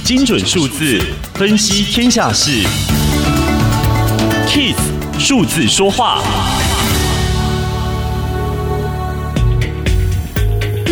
精准数字分析天下事，KISS 数字说话。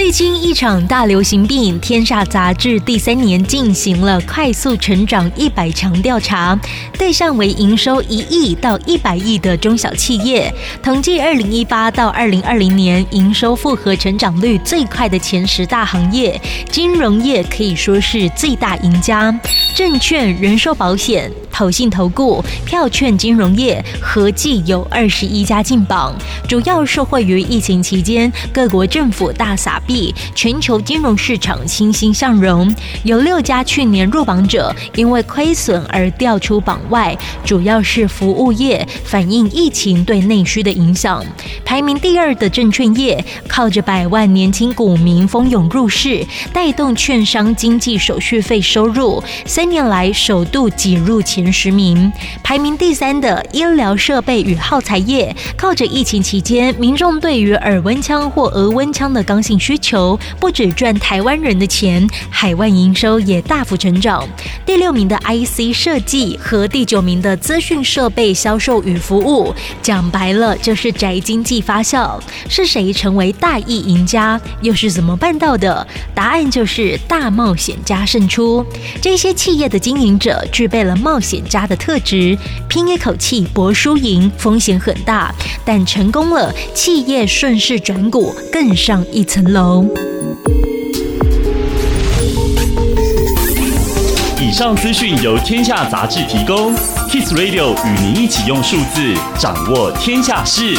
历经一场大流行病，天下杂志第三年进行了快速成长一百强调查，对象为营收一亿到一百亿的中小企业。统计二零一八到二零二零年营收复合成长率最快的前十大行业，金融业可以说是最大赢家，证券、人寿保险、投信投顾、票券金融业合计有二十一家进榜，主要受惠于疫情期间各国政府大撒币。全球金融市场欣欣向荣，有六家去年入榜者因为亏损而调出榜外，主要是服务业反映疫情对内需的影响。排名第二的证券业，靠着百万年轻股民蜂拥入市，带动券商经纪手续费收入，三年来首度挤入前十名。排名第三的医疗设备与耗材业，靠着疫情期间民众对于耳温枪或额温枪的刚性需求。不止赚台湾人的钱，海外营收也大幅成长。第六名的 IC 设计和第九名的资讯设备销售与服务，讲白了就是宅经济发酵。是谁成为大意赢家？又是怎么办到的？答案就是大冒险家胜出。这些企业的经营者具备了冒险家的特质，拼一口气搏输赢，风险很大，但成功了，企业顺势转股，更上一层楼。以上资讯由天下杂志提供，Kiss Radio 与您一起用数字掌握天下事。